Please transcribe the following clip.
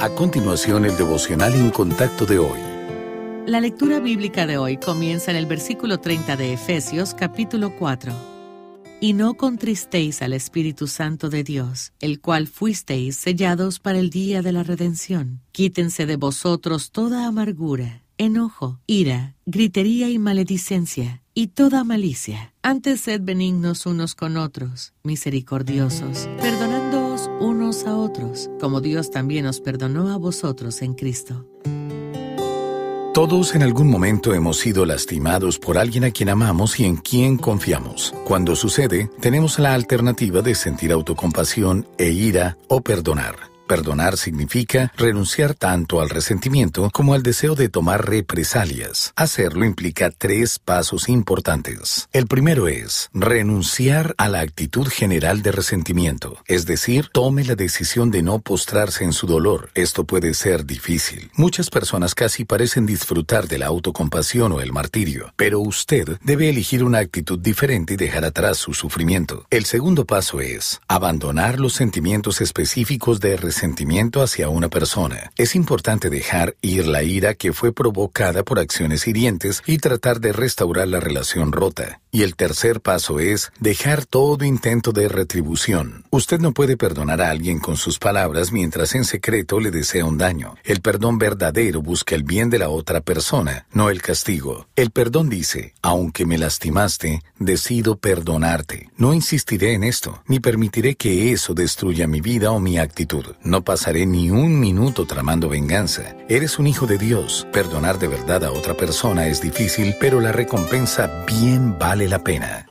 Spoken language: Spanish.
A continuación, el devocional en contacto de hoy. La lectura bíblica de hoy comienza en el versículo 30 de Efesios capítulo 4. Y no contristéis al Espíritu Santo de Dios, el cual fuisteis sellados para el día de la redención. Quítense de vosotros toda amargura, enojo, ira, gritería y maledicencia, y toda malicia. Antes sed benignos unos con otros, misericordiosos, unos a otros, como Dios también os perdonó a vosotros en Cristo. Todos en algún momento hemos sido lastimados por alguien a quien amamos y en quien confiamos. Cuando sucede, tenemos la alternativa de sentir autocompasión e ira o perdonar. Perdonar significa renunciar tanto al resentimiento como al deseo de tomar represalias. Hacerlo implica tres pasos importantes. El primero es renunciar a la actitud general de resentimiento, es decir, tome la decisión de no postrarse en su dolor. Esto puede ser difícil. Muchas personas casi parecen disfrutar de la autocompasión o el martirio, pero usted debe elegir una actitud diferente y dejar atrás su sufrimiento. El segundo paso es abandonar los sentimientos específicos de resentimiento sentimiento hacia una persona. Es importante dejar ir la ira que fue provocada por acciones hirientes y tratar de restaurar la relación rota. Y el tercer paso es dejar todo intento de retribución. Usted no puede perdonar a alguien con sus palabras mientras en secreto le desea un daño. El perdón verdadero busca el bien de la otra persona, no el castigo. El perdón dice, aunque me lastimaste, decido perdonarte. No insistiré en esto, ni permitiré que eso destruya mi vida o mi actitud. No pasaré ni un minuto tramando venganza. Eres un hijo de Dios. Perdonar de verdad a otra persona es difícil, pero la recompensa bien vale la pena.